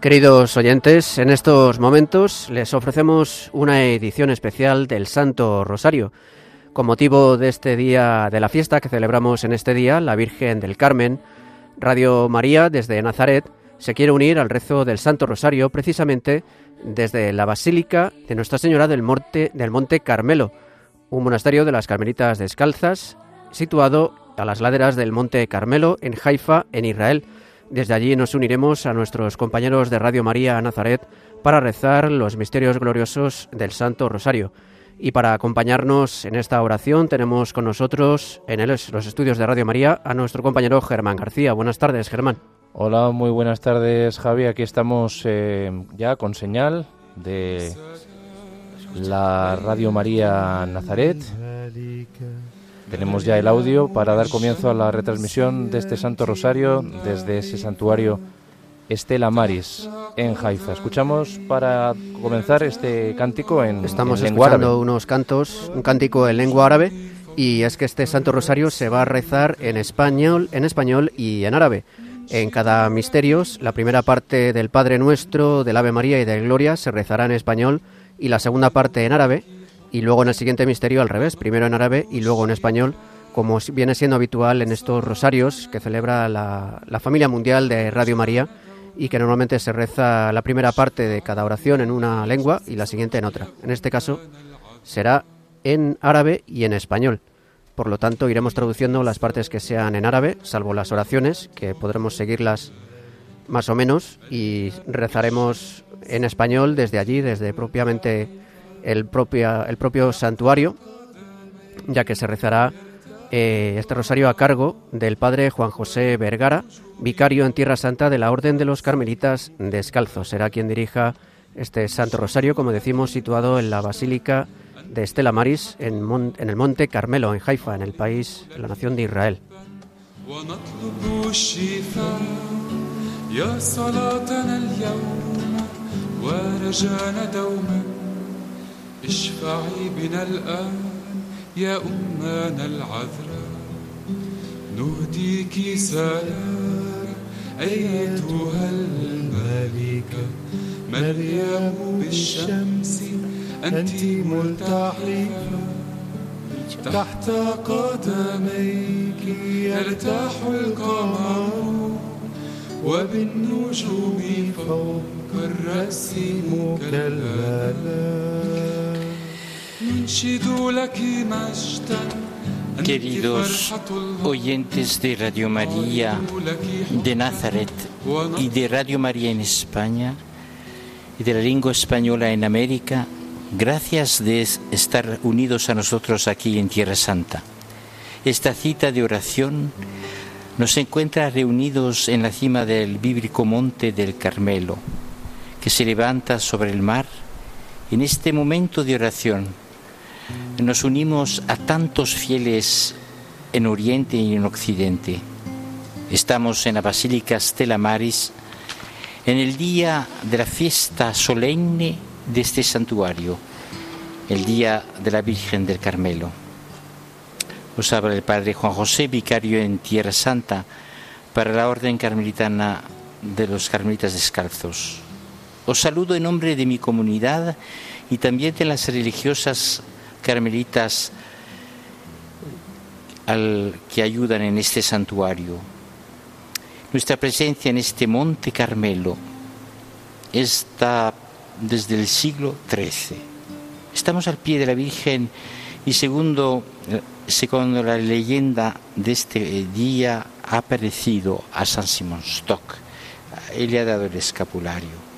Queridos oyentes, en estos momentos les ofrecemos una edición especial del Santo Rosario. Con motivo de este día de la fiesta que celebramos en este día, la Virgen del Carmen, Radio María desde Nazaret se quiere unir al rezo del Santo Rosario precisamente desde la Basílica de Nuestra Señora del Monte, del Monte Carmelo, un monasterio de las Carmelitas Descalzas situado a las laderas del Monte Carmelo en Haifa, en Israel. Desde allí nos uniremos a nuestros compañeros de Radio María Nazaret para rezar los misterios gloriosos del Santo Rosario. Y para acompañarnos en esta oración tenemos con nosotros en los estudios de Radio María a nuestro compañero Germán García. Buenas tardes, Germán. Hola, muy buenas tardes, Javi. Aquí estamos eh, ya con señal de la Radio María Nazaret. Tenemos ya el audio para dar comienzo a la retransmisión de este Santo Rosario desde ese santuario Estela Maris en Haifa. Escuchamos para comenzar este cántico en, Estamos en lengua escuchando árabe. unos cantos, un cántico en lengua árabe y es que este Santo Rosario se va a rezar en español, en español y en árabe. En cada misterios, la primera parte del Padre Nuestro, del Ave María y de Gloria se rezará en español y la segunda parte en árabe y luego en el siguiente misterio al revés, primero en árabe y luego en español, como viene siendo habitual en estos rosarios que celebra la, la familia mundial de Radio María y que normalmente se reza la primera parte de cada oración en una lengua y la siguiente en otra. En este caso será en árabe y en español. Por lo tanto, iremos traduciendo las partes que sean en árabe, salvo las oraciones, que podremos seguirlas más o menos, y rezaremos en español desde allí, desde propiamente el, el propio santuario, ya que se rezará eh, este rosario a cargo del padre Juan José Vergara, vicario en Tierra Santa de la Orden de los Carmelitas Descalzos. Será quien dirija este Santo Rosario, como decimos, situado en la Basílica de Estela Maris, en, en el Monte Carmelo, en Haifa, en el país, en la nación de Israel. اشفعي بنا الآن يا أمنا العذراء. نهديك سلام أيتها الملكة مريم بالشمس أنت ملتحفة. تحت قدميك يرتاح القمر وبالنجوم فوق الرأس مكللا Queridos oyentes de Radio María de Nazaret y de Radio María en España y de la lengua española en América, gracias de estar unidos a nosotros aquí en Tierra Santa. Esta cita de oración nos encuentra reunidos en la cima del bíblico monte del Carmelo, que se levanta sobre el mar. En este momento de oración nos unimos a tantos fieles en Oriente y en Occidente. Estamos en la Basílica Stella Maris en el día de la fiesta solemne de este santuario, el día de la Virgen del Carmelo. Os habla el Padre Juan José, vicario en Tierra Santa para la Orden Carmelitana de los Carmelitas Descalzos. Os saludo en nombre de mi comunidad y también de las religiosas carmelitas que ayudan en este santuario. Nuestra presencia en este monte Carmelo está desde el siglo XIII. Estamos al pie de la Virgen y segundo, segundo la leyenda de este día ha aparecido a San Simón Stock. Él le ha dado el escapulario.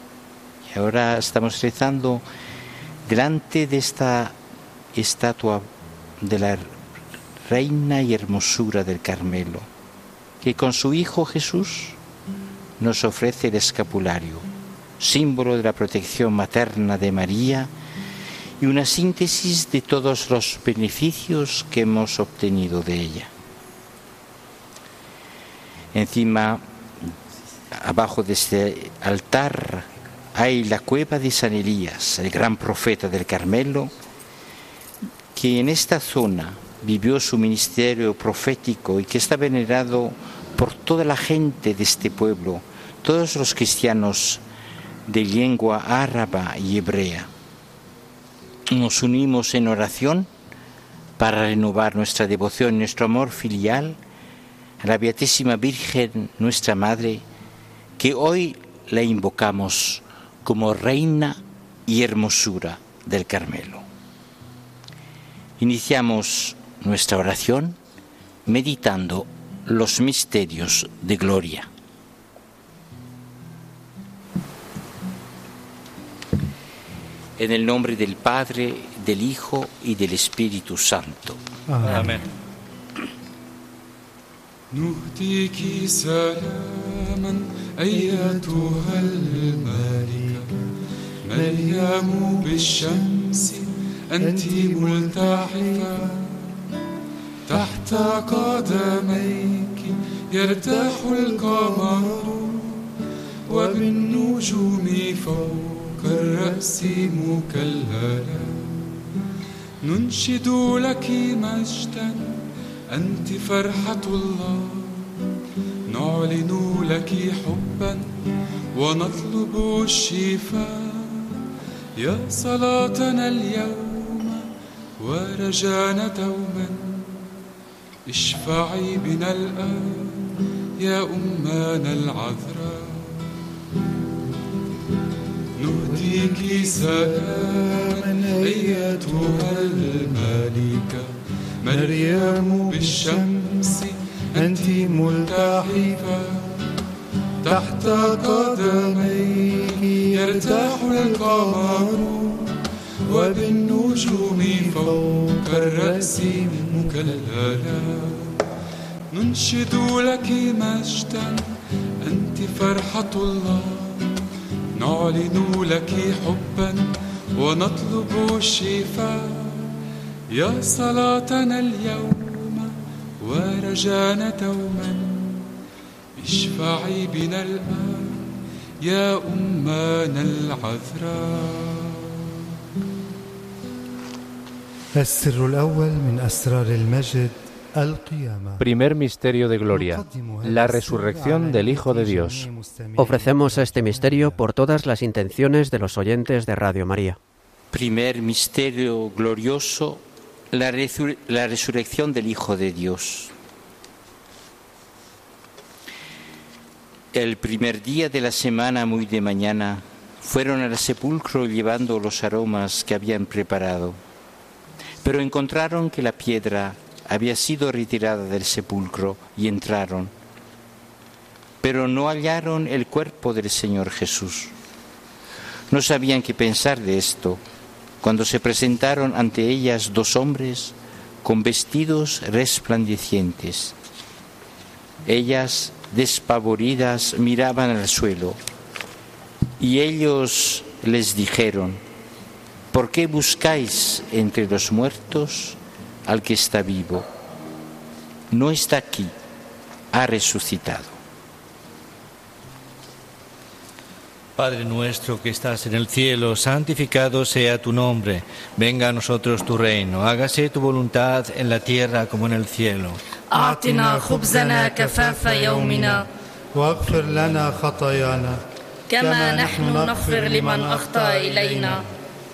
Y ahora estamos rezando delante de esta estatua de la reina y hermosura del Carmelo, que con su Hijo Jesús nos ofrece el escapulario, símbolo de la protección materna de María y una síntesis de todos los beneficios que hemos obtenido de ella. Encima, abajo de este altar, hay la cueva de San Elías, el gran profeta del Carmelo, que en esta zona vivió su ministerio profético y que está venerado por toda la gente de este pueblo, todos los cristianos de lengua árabe y hebrea. Nos unimos en oración para renovar nuestra devoción nuestro amor filial a la Beatísima Virgen, nuestra Madre, que hoy la invocamos como Reina y Hermosura del Carmelo. Iniciamos nuestra oración meditando los misterios de gloria. En el nombre del Padre, del Hijo y del Espíritu Santo. Amén. أنت ملتحفة تحت قدميك يرتاح القمر وبالنجوم فوق الرأس مكللا ننشد لك مجدا أنت فرحة الله. نعلن لك حبا ونطلب الشفاء. يا صلاتنا اليوم ورجانا دوما. اشفعي بنا الآن يا أمنا العذراء. نهديك سلاما أيتها الملكة. مريم بالشمس أنت ملتحفة. تحت قدميك يرتاح القمر. وبالنجوم فوق الرأس مكللا. ننشد لك مجدا أنت فرحة الله. نعلن لك حبا ونطلب الشفاء. يا صلاتنا اليوم ورجانا دوما. اشفعي بنا الآن يا أمنا العذراء. Primer misterio de gloria, la resurrección del Hijo de Dios. Ofrecemos este misterio por todas las intenciones de los oyentes de Radio María. Primer misterio glorioso, la, resur- la resurrección del Hijo de Dios. El primer día de la semana, muy de mañana, fueron al sepulcro llevando los aromas que habían preparado, pero encontraron que la piedra había sido retirada del sepulcro y entraron, pero no hallaron el cuerpo del Señor Jesús. No sabían qué pensar de esto cuando se presentaron ante ellas dos hombres con vestidos resplandecientes. Ellas, despavoridas, miraban al suelo y ellos les dijeron, ¿por qué buscáis entre los muertos al que está vivo? No está aquí, ha resucitado. Padre nuestro que estás en el cielo, santificado sea tu nombre. Venga a nosotros tu reino. Hágase tu voluntad en la tierra como en el cielo. أعطنا خبزنا كفاف يومنا واغفر لنا خطايانا كما نحن نغفر لمن أخطأ إلينا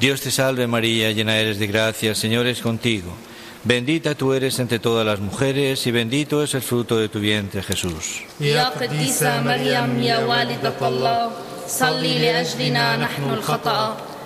Dios te salve María, llena eres de gracia, el Señor es contigo. Bendita tú eres entre todas las mujeres y bendito es el fruto de tu vientre, Jesús.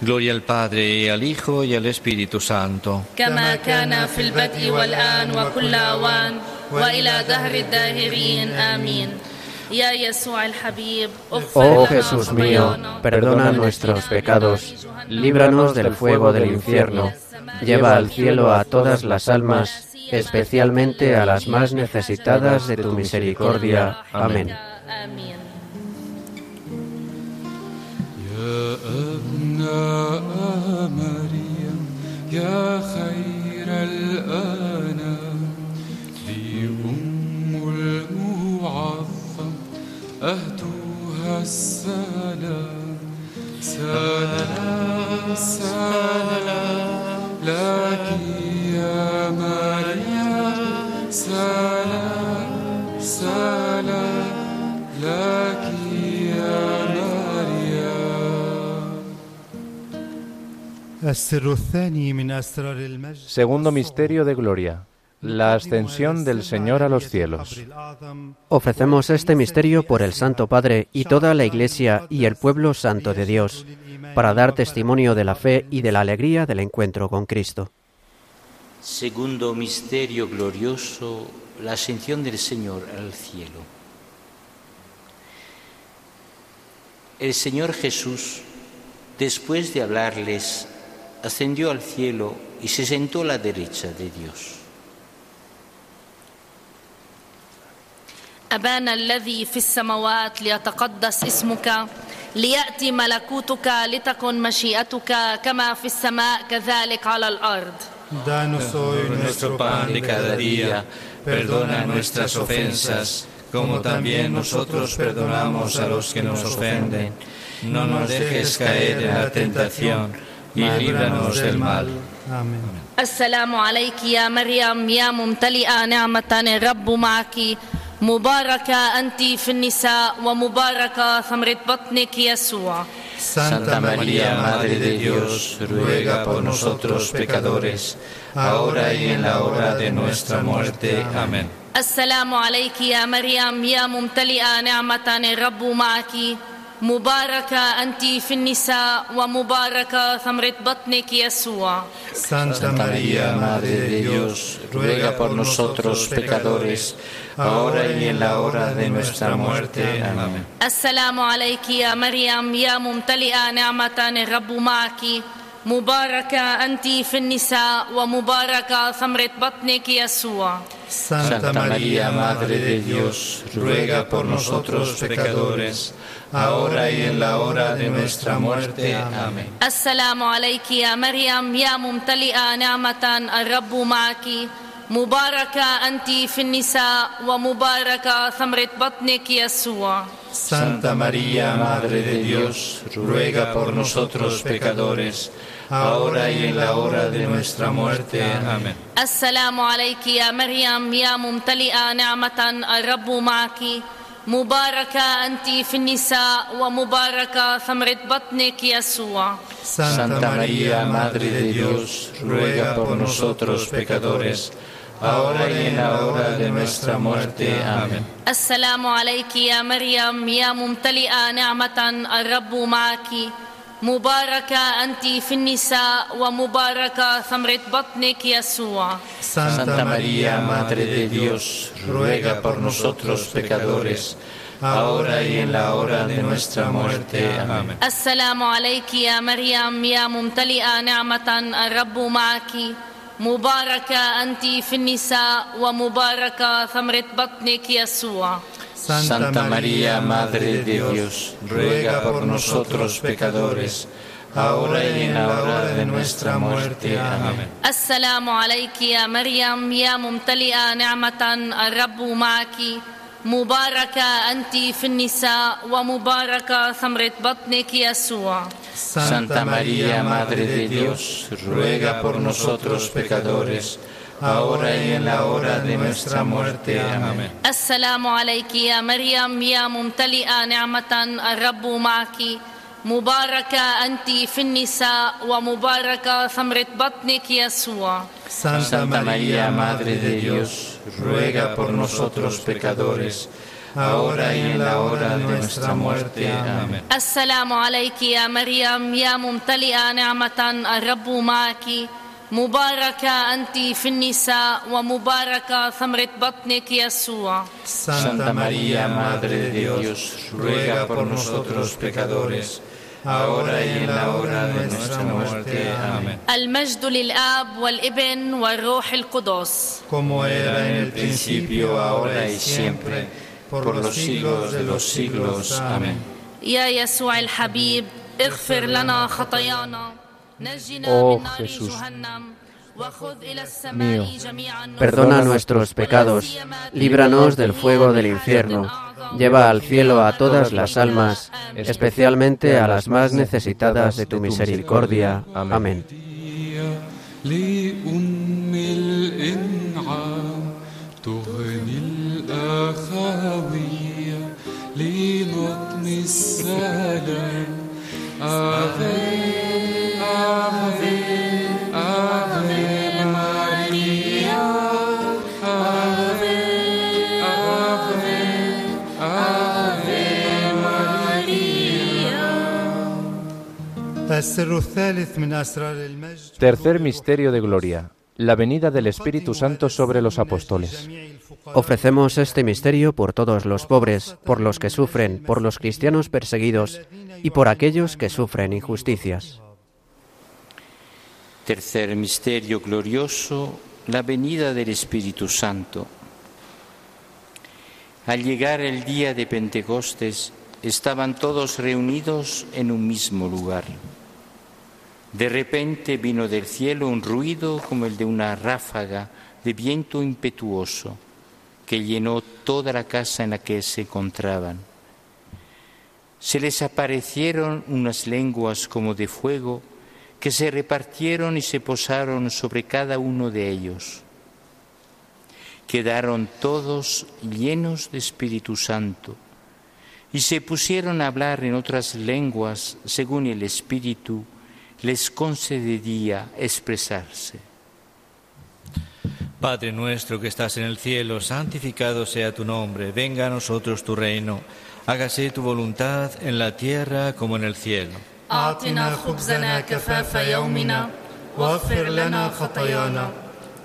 Gloria al Padre, al Hijo y al Espíritu Santo. Oh Jesús mío, perdona nuestros pecados, líbranos del fuego del infierno, lleva al cielo a todas las almas, especialmente a las más necesitadas de tu misericordia. Amén. أبناء مريم يا خير الأنام. ذي أم المعظم أهدوها السلام. سلام سلام. لك يا مريم سلام سلام. لك Segundo misterio de gloria, la ascensión del Señor a los cielos. Ofrecemos este misterio por el Santo Padre y toda la Iglesia y el pueblo santo de Dios, para dar testimonio de la fe y de la alegría del encuentro con Cristo. Segundo misterio glorioso, la ascensión del Señor al cielo. El Señor Jesús, después de hablarles ascendió al cielo y se sentó a la derecha de Dios. أبانا الذي في السماوات ليتقدس اسمك ليأتي ملكوتك لتكن مشيئتك كما في السماء كذلك على الأرض Danos hoy Nuestro pan de cada día, perdona nuestras ofensas, como también nosotros perdonamos a los que nos ofenden. No nos dejes caer en la tentación y líbranos del mal. آمين السلام عليك يا مريم يا ممتلئة نعمة الرب معك مباركة أنت في النساء ومباركة ثمرة بطنك يسوع Santa María, Madre de Dios, ruega por nosotros pecadores, ahora y en la hora de nuestra muerte. Amén. السلام عليك يا مريم يا ممتلئة نعمة الرب معك مباركة أنت في النساء ومباركة ثمرة بطنك يسوع Santa María, Madre de Dios, ruega por nosotros pecadores, ahora y en la hora de nuestra muerte. Amén. السلام عليك يا مريم يا ممتلئة نعمة الرب معك مباركة أنت في النساء ومباركة ثمرة بطنك يسوع Santa María, Madre de Dios, ruega por nosotros pecadores, ahora y en la hora de nuestra muerte. Amén. السلام عليك يا مريم يا ممتلئة نعمة الرب معك مباركة أنت في النساء ومباركة ثمرة بطنك يسوع Santa María, Madre de Dios, ruega por nosotros pecadores, ahora y en la hora de nuestra muerte. Amén. السلام عليك يا مريم يا ممتلئة نعمة الرب معك مباركة أنت في النساء ومباركة ثمرة بطنك يسوع. سانتا ماريا مادري دي ديوس ruega por nosotros pecadores ahora y en la hora de nuestra muerte. Amén. السلام عليك يا مريم يا ممتلئة نعمة الرب معك مباركة أنت في النساء ومباركة ثمرة بطنك يسوع Santa María, Madre de Dios, ruega por nosotros pecadores, ahora y en la hora de nuestra muerte. Amén. السلام عليك يا مريم يا ممتلئة نعمة الرب معك مباركة أنت في النساء ومباركة ثمرة بطنك يسوع Santa María, Madre de Dios, ruega por nosotros pecadores, ahora y en la hora de nuestra muerte. Amén. السلام عليك يا مريم يا ممتلئة نعمة الرب معك مباركة أنت في النساء ومباركة ثمرة بطنك يسوع Santa María, Madre de Dios, ruega por nosotros pecadores, ahora y en la hora de nuestra muerte. Amén. السلام عليك يا مريم يا ممتلئة نعمة الرب معك مباركة أنت في النساء ومباركة ثمرة بطنك يسوع Santa María, Madre de Dios, ruega por nosotros pecadores, ahora y en la hora de nuestra muerte. Amén. السلام عليك يا مريم يا ممتلئة نعمة الرب معك مباركة أنت في النساء ومباركة ثمرة بطنك يسوع Santa María, Madre de Dios, ruega por nosotros pecadores, ahora y en la hora de nuestra muerte. Amén. المجد للآب والابن والروح القدس como era en el Principio, ahora y siempre, por los siglos de los siglos. Amén. يا يسوع الحبيب اغفر لنا خطايانا Oh, oh Jesús mío, perdona nuestros pecados, líbranos del fuego del infierno, lleva al cielo a todas las almas, especialmente a las más necesitadas de tu misericordia. Amén. Tercer misterio de gloria, la venida del Espíritu Santo sobre los apóstoles. Ofrecemos este misterio por todos los pobres, por los que sufren, por los cristianos perseguidos y por aquellos que sufren injusticias. Tercer misterio glorioso, la venida del Espíritu Santo. Al llegar el día de Pentecostes, estaban todos reunidos en un mismo lugar. De repente vino del cielo un ruido como el de una ráfaga de viento impetuoso que llenó toda la casa en la que se encontraban. Se les aparecieron unas lenguas como de fuego que se repartieron y se posaron sobre cada uno de ellos. Quedaron todos llenos de Espíritu Santo y se pusieron a hablar en otras lenguas según el Espíritu les concedería expresarse. Padre nuestro que estás en el cielo, santificado sea tu nombre, venga a nosotros tu reino, hágase tu voluntad en la tierra como en el cielo. أعطنا خبزنا كفاف يومنا واغفر لنا خطايانا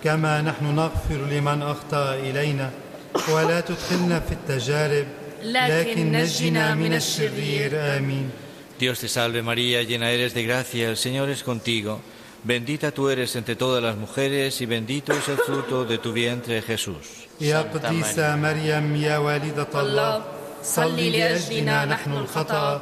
كما نحن نغفر لمن أخطأ إلينا ولا تدخلنا في التجارب لكن نجنا من الشرير. آمين. Dios te salve María, llena eres de gracia, el Señor es contigo. Bendita tú eres entre todas las mujeres y bendito es el fruto de tu vientre Jesús. يا قديسة مريم يا والدة الله صلي لأجلنا نحن الخطأ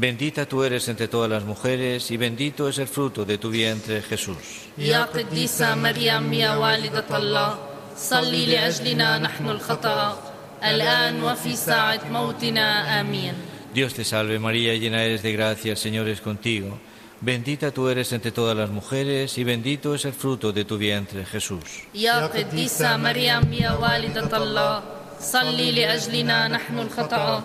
Bendita tú eres entre todas las mujeres y bendito es el fruto de tu vientre, Jesús. يا قديسة مريم يا والدة الله صلي لأجلنا نحن الخطأ الآن وفي ساعة موتنا آمين Dios te salve María, llena eres de gracia, el Señor es contigo. Bendita tú eres entre todas las mujeres y bendito es el fruto de tu vientre, Jesús. يا قديسة مريم يا والدة الله صلي لأجلنا نحن الخطأ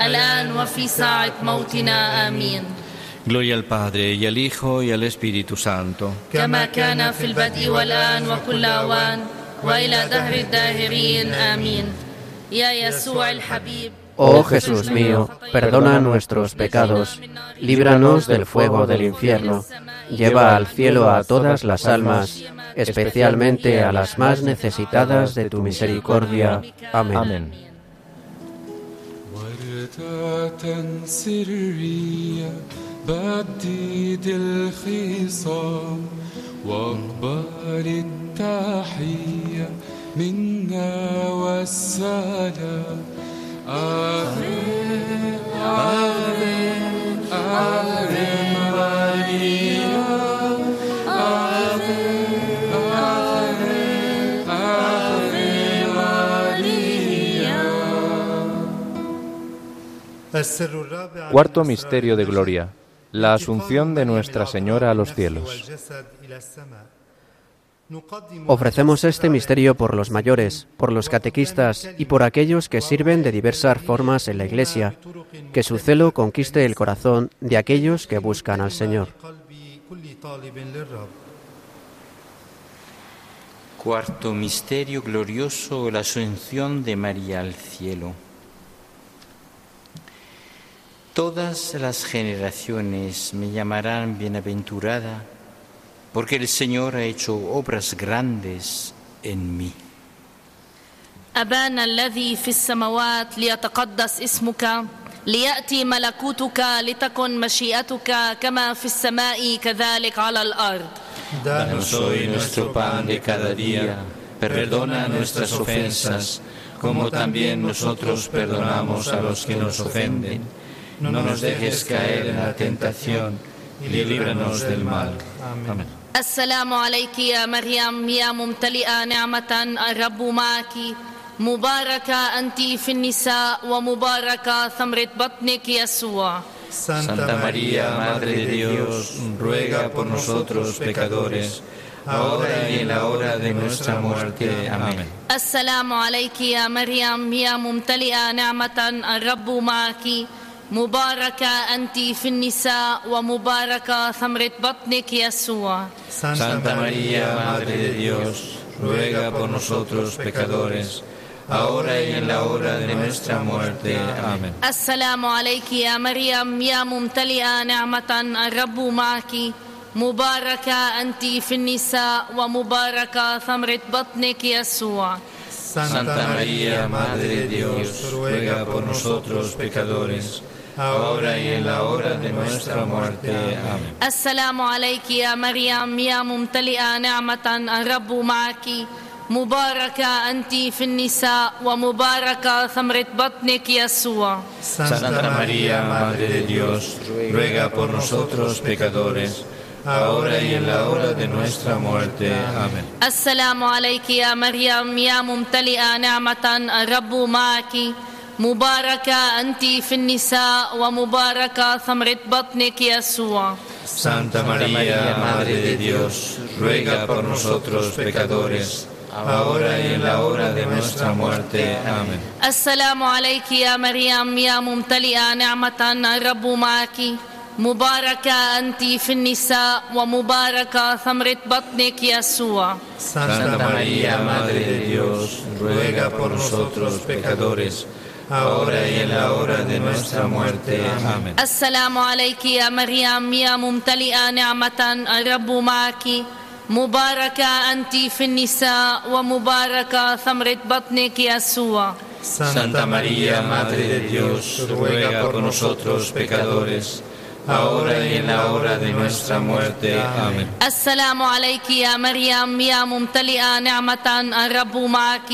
الآن وفي ساعة موتنا آمين Gloria al Padre y al Hijo y al Espíritu Santo. كما كان في البدء والآن وكل أوان وإلى دهر الداهرين آمين يا يسوع الحبيب Oh Jesús mío, perdona nuestros pecados, líbranos del fuego del infierno, lleva al cielo a todas las almas, especialmente a las más necesitadas de tu misericordia. Amén. Amén. فتاة سرية بديد الخصام واقبل التحية منا والسلام أغرم أغرم أغرم عليا أغرم Cuarto misterio de gloria, la asunción de Nuestra Señora a los cielos. Ofrecemos este misterio por los mayores, por los catequistas y por aquellos que sirven de diversas formas en la Iglesia, que su celo conquiste el corazón de aquellos que buscan al Señor. Cuarto misterio glorioso, la asunción de María al cielo. Todas las generaciones me llamarán bienaventurada, porque el Señor ha hecho obras grandes en mí. أبانا الذي في السماوات ليتقدس اسمك ليأتي ملكوتك لتكن مشيئتك كما في السماء كذلك على الأرض Danos hoy nuestro pan de cada día. Perdona nuestras ofensas, como también nosotros perdonamos a los que nos ofenden. No nos dejes caer en la tentación y líbranos del mal. Amén. السلام عليك يا مريم يا ممتلئة نعمة الرب معك مباركة أنت في النساء ومباركة ثمرة بطنك يسوع Santa María, Madre de Dios, ruega por nosotros pecadores, ahora y en la hora de nuestra muerte. Amén. السلام عليك يا مريم يا ممتلئة نعمة الرب معك مباركة أنت في النساء ومباركة ثمرة بطنك يسوع Santa María, Madre de Dios, ruega por nosotros pecadores, ahora y en la hora de nuestra muerte. Amén. السلام عليك يا مريم يا ممتلئة نعمة الرب معك مباركة أنت في النساء ومباركة ثمرة بطنك يسوع Santa María, Madre de Dios, ruega por nosotros pecadores, ahora y en la hora de nuestra muerte. Amén. السلام عليك يا مريم يا ممتلئة نعمة الرب معك مباركة أنت في النساء ومباركة ثمرة بطنك يسوع Santa María, Madre de Dios, ruega por nosotros pecadores, ahora y en la hora de nuestra muerte. Amén. السلام عليك يا مريم يا ممتلئة نعمة الرب معك مباركة أنت في النساء ومباركة ثمرة بطنك يسوع Santa María, Madre de Dios, ruega por nosotros pecadores, ahora y en la hora de nuestra muerte. Amén. السلام عليك يا مريم يا ممتلئة نعمة الرب معك مباركة أنت في النساء ومباركة ثمرة بطنك يسوع Santa María, Madre de Dios, ruega por nosotros pecadores, ahora y en la hora de nuestra muerte. Amén. السلام عليك يا مريم يا ممتلئة نعمة الرب معك مباركة أنت في النساء ومباركة ثمرة بطنك يسوع Santa María, Madre de Dios, ruega por nosotros pecadores, ahora y en la hora de nuestra muerte. Amén. السلام عليك يا مريم يا ممتلئة نعمة الرب معك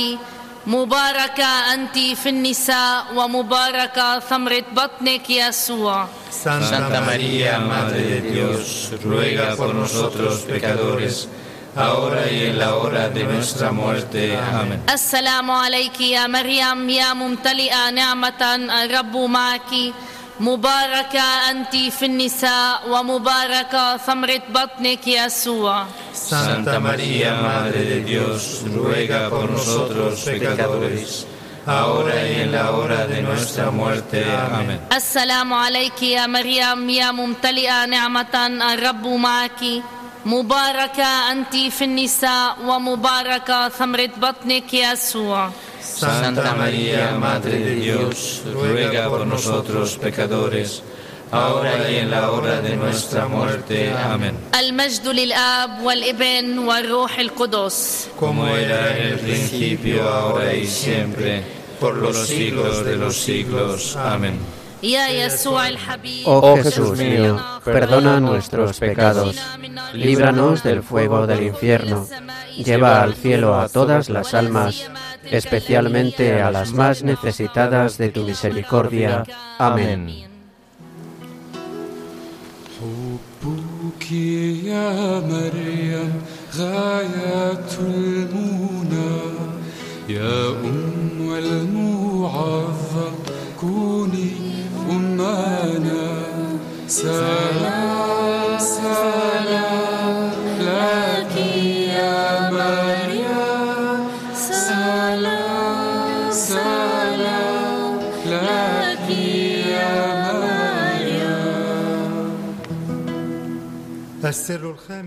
مباركة أنت في النساء ومباركة ثمرة بطنك يسوع Santa María, Madre de Dios, ruega por nosotros pecadores, ahora y en la hora de nuestra muerte. Amén. السلام عليك يا مريم يا ممتلئة نعمة الرب معك مباركة أنت في النساء ومباركة ثمرة بطنك يسوع Santa María, Madre de Dios, ruega por nosotros pecadores, ahora y en la hora de nuestra muerte. Amén. السلام عليك يا مريم يا ممتلئة نعمة الرب معك مباركة أنت في النساء ومباركة ثمرة بطنك يسوع Santa María, Madre de Dios, ruega por nosotros pecadores, ahora y en la hora de nuestra muerte. Amén. Como era en el principio, ahora y siempre, por los siglos de los siglos. Amén. Oh, oh Jesús mío, perdona nuestros pecados, líbranos del fuego del infierno, lleva al cielo a todas las almas especialmente a las más necesitadas de tu misericordia. Amén. حبك يا مريم غاية المنى يا أم المعظم كوني أمنا سلام سلام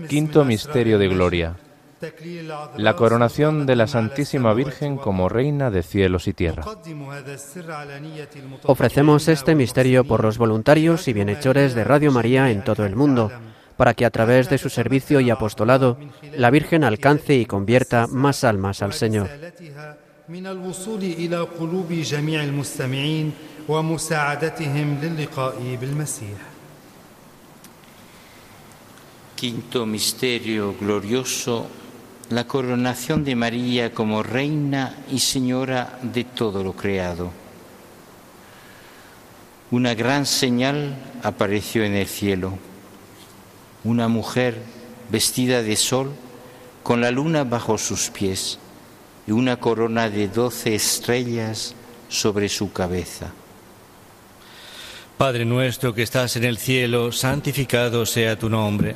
Quinto misterio de gloria. La coronación de la Santísima Virgen como Reina de cielos y tierra. Ofrecemos este misterio por los voluntarios y bienhechores de Radio María en todo el mundo, para que a través de su servicio y apostolado la Virgen alcance y convierta más almas al Señor. Quinto misterio glorioso, la coronación de María como Reina y Señora de todo lo creado. Una gran señal apareció en el cielo. Una mujer vestida de sol con la luna bajo sus pies y una corona de doce estrellas sobre su cabeza. Padre nuestro que estás en el cielo, santificado sea tu nombre.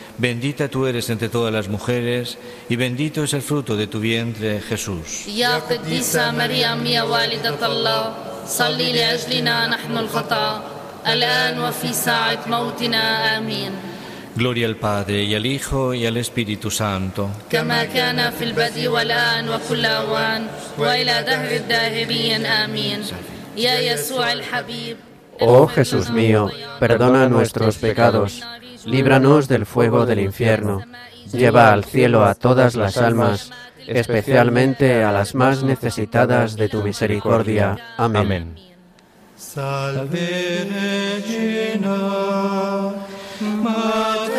Bendita tú eres entre todas las mujeres y bendito es el fruto de tu vientre, Jesús. يا قديسة مريم يا والدة الله صلي لأجلنا نحن الخطأ الآن وفي ساعة موتنا آمين Gloria al Padre y al Hijo y al Espíritu Santo. كما كان في البدء والآن وكل أوان وإلى دهر الداهرين آمين يا يسوع الحبيب Oh Jesús mío, perdona nuestros pecados, líbranos del fuego del infierno, lleva al cielo a todas las almas, especialmente a las más necesitadas de tu misericordia. Amén. Amén. Salve Regina, Mater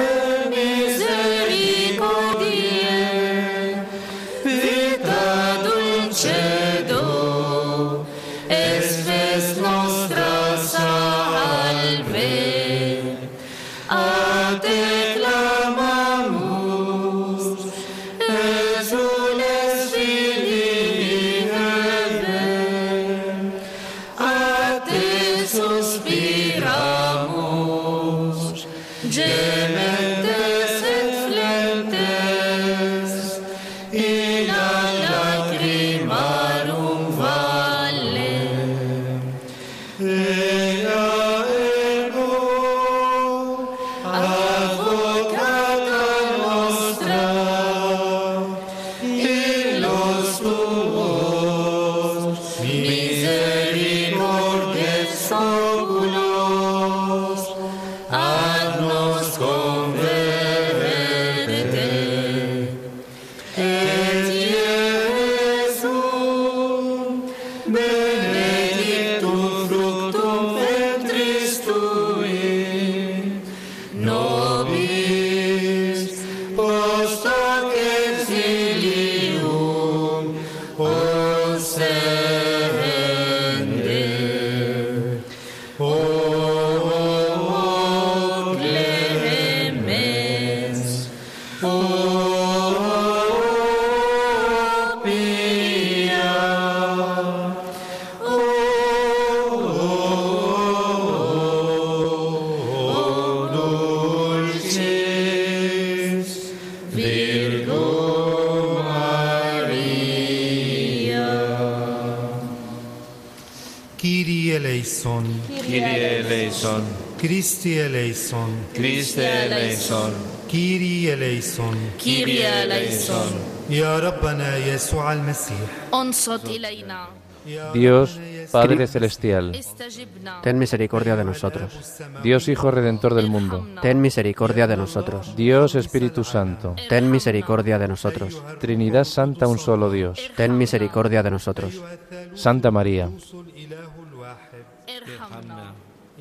eleison. Kyrie eleison. Christi eleison. Christi eleison. Kyrie eleison. Kyrie eleison. Ya Rabbana Yeshua al-Masih. Dios Padre Celestial, ten misericordia de nosotros. Dios Hijo Redentor del mundo, ten misericordia de nosotros. Dios Espíritu Santo, ten misericordia de nosotros. Trinidad Santa, un solo Dios, ten misericordia de nosotros. Santa María,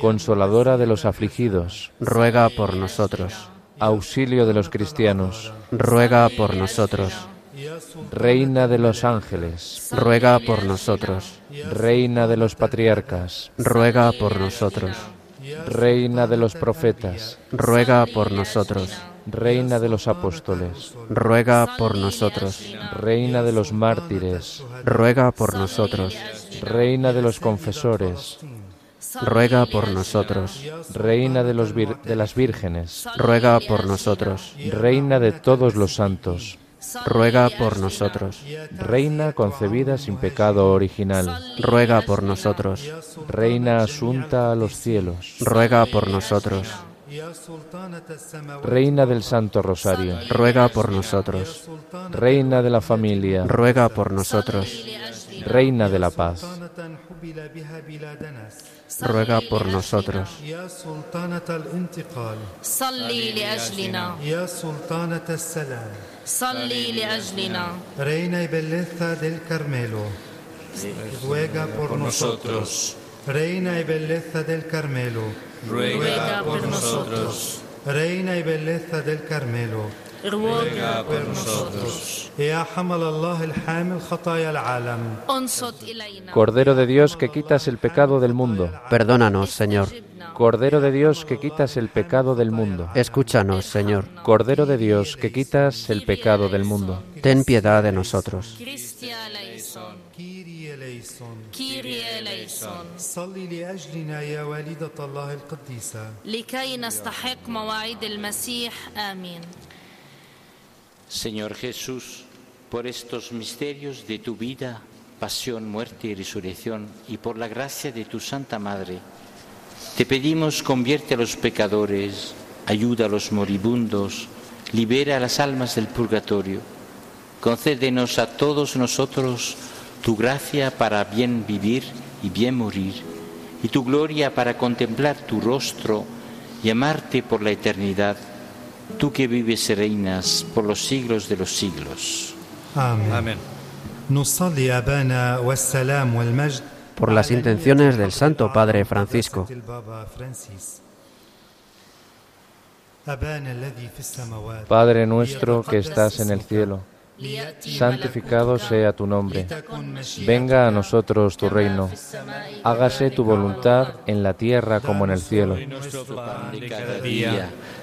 Consoladora de los afligidos, Ruega por nosotros. auxilio de los cristianos, Ruega por nosotros. reina de los ángeles, Ruega por nosotros. reina de los patriarcas, Ruega por nosotros. reina de los profetas, Ruega por nosotros. reina de los apóstoles, Ruega por nosotros. reina de los mártires, Ruega por nosotros. reina de los confesores, ruega por nosotros. Reina de, los de las vírgenes, ruega por nosotros. Reina de todos los santos, ruega por nosotros. Reina concebida sin pecado original, ruega por nosotros. Reina asunta a los cielos, ruega por nosotros. Reina del Santo Rosario, ruega por nosotros. Reina de la familia, ruega por nosotros. Reina de la paz ruega por nosotros. Reina y belleza del Carmelo, ruega por nosotros. Reina y belleza del Carmelo, ruega por nosotros. Reina y belleza del Carmelo, ruega por nosotros. يا حمل الله الحامل خطايا العالم انصت إلينا Cordero de Dios que quitas el pecado del mundo, Perdónanos, Señor. Cordero de Dios que quitas el pecado del mundo, Escúchanos, Señor. Cordero de Dios que quitas el pecado del mundo, Ten piedad de nosotros. كريستيا ليسون كيري ليسون كيريا ليسون صلي لأجلنا يا والدة الله القديسة لكي نستحق مواعيد المسيح آمين Señor Jesús, por estos misterios de tu vida, pasión, muerte y resurrección, y por la gracia de tu Santa Madre, te pedimos convierte a los pecadores, ayuda a los moribundos, libera a las almas del purgatorio, concédenos a todos nosotros tu gracia para bien vivir y bien morir, y tu gloria para contemplar tu rostro y amarte por la eternidad, tú que vives y reinas por los siglos de los siglos. Amén. Por las intenciones del Santo Padre Francisco. Padre nuestro que estás en el cielo, santificado sea tu nombre. Venga a nosotros tu reino. Hágase tu voluntad en la tierra como en el cielo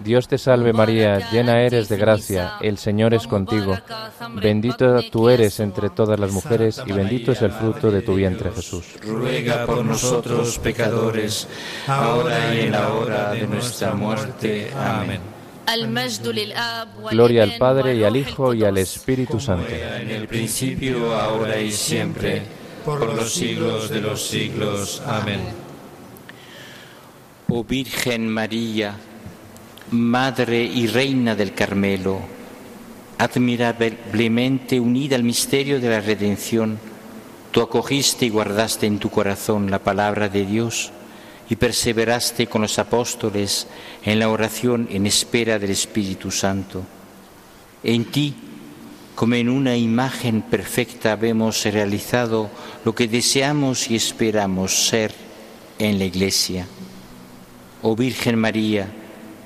Dios te salve María, llena eres de gracia, el Señor es contigo. Bendita tú eres entre todas las mujeres y bendito es el fruto de tu vientre Jesús. Ruega por nosotros pecadores, ahora y en la hora de nuestra muerte. Amén. Gloria al Padre y al Hijo y al Espíritu Santo. En el principio, ahora y siempre, por los siglos de los siglos. Amén. Oh Virgen María, Madre y Reina del Carmelo, admirablemente unida al misterio de la redención, tú acogiste y guardaste en tu corazón la palabra de Dios y perseveraste con los apóstoles en la oración en espera del Espíritu Santo. En ti, como en una imagen perfecta, vemos realizado lo que deseamos y esperamos ser en la Iglesia. Oh Virgen María,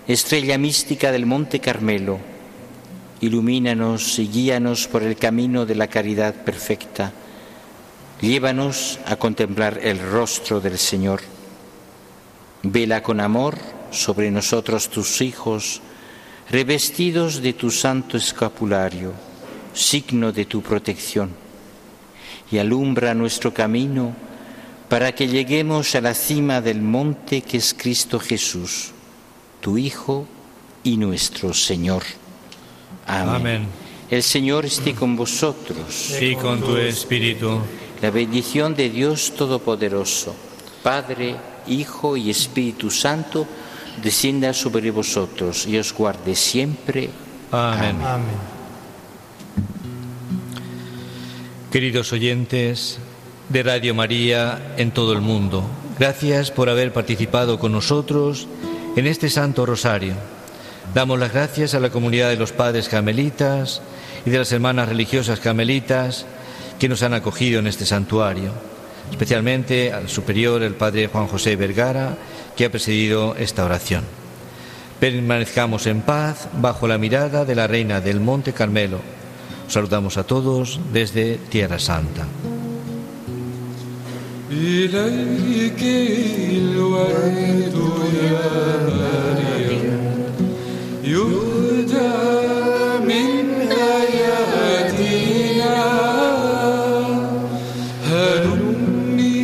estrella mística del Monte Carmelo, ilumínanos y guíanos por el camino de la caridad perfecta. Llévanos a contemplar el rostro del Señor. Vela con amor sobre nosotros tus hijos, revestidos de tu santo escapulario, signo de tu protección, y alumbra nuestro camino para que lleguemos a la cima del monte que es Cristo Jesús, tu Hijo y nuestro Señor. Amén. Amén. El Señor esté con vosotros. Y con tu espíritu. La bendición de Dios Todopoderoso, Padre, Hijo y Espíritu Santo, descienda sobre vosotros y os guarde siempre. Amén. Amén. Queridos oyentes, de Radio María en todo el mundo, gracias por haber participado con nosotros en este Santo Rosario. Damos las gracias a la comunidad de los padres carmelitas y de las hermanas religiosas carmelitas que nos han acogido en este santuario, especialmente al superior, el padre Juan José Vergara, que ha presidido esta oración. Permanezcamos en paz bajo la mirada de la Reina del Monte Carmelo. Saludamos a todos desde Tierra Santa. إليك الورد يا مريم. يهدى من آياتنا. هلمي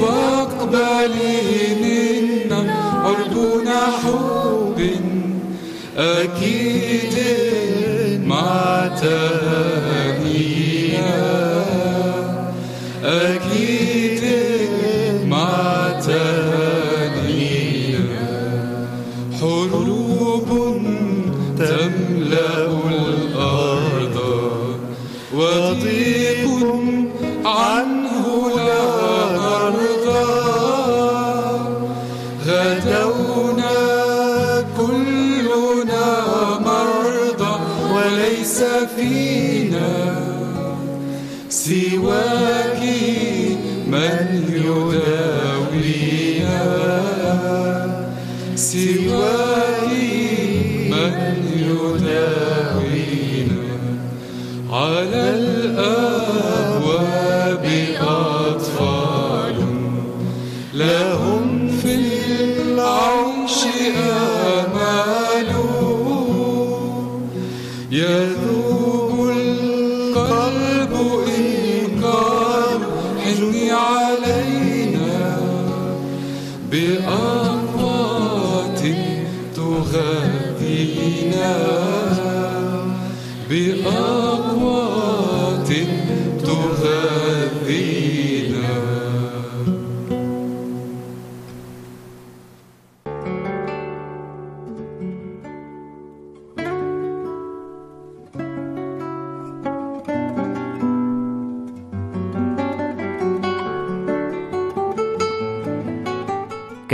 واقبلي منا عرضنا حب أكيد مع تهانينا Wat is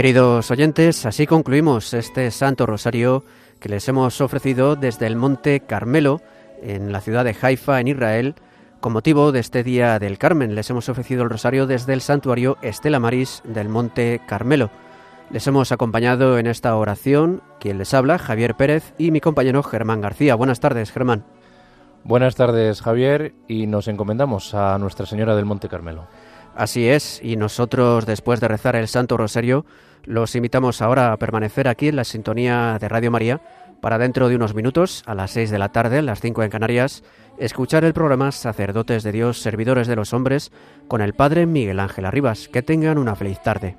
Queridos oyentes, así concluimos este Santo Rosario que les hemos ofrecido desde el Monte Carmelo, en la ciudad de Haifa, en Israel, con motivo de este Día del Carmen. Les hemos ofrecido el Rosario desde el santuario Estela Maris del Monte Carmelo. Les hemos acompañado en esta oración quien les habla, Javier Pérez, y mi compañero Germán García. Buenas tardes, Germán. Buenas tardes, Javier, y nos encomendamos a Nuestra Señora del Monte Carmelo. Así es, y nosotros, después de rezar el Santo Rosario, los invitamos ahora a permanecer aquí en la sintonía de Radio María para dentro de unos minutos, a las 6 de la tarde, las 5 en Canarias, escuchar el programa Sacerdotes de Dios, Servidores de los Hombres, con el Padre Miguel Ángel Arribas. Que tengan una feliz tarde.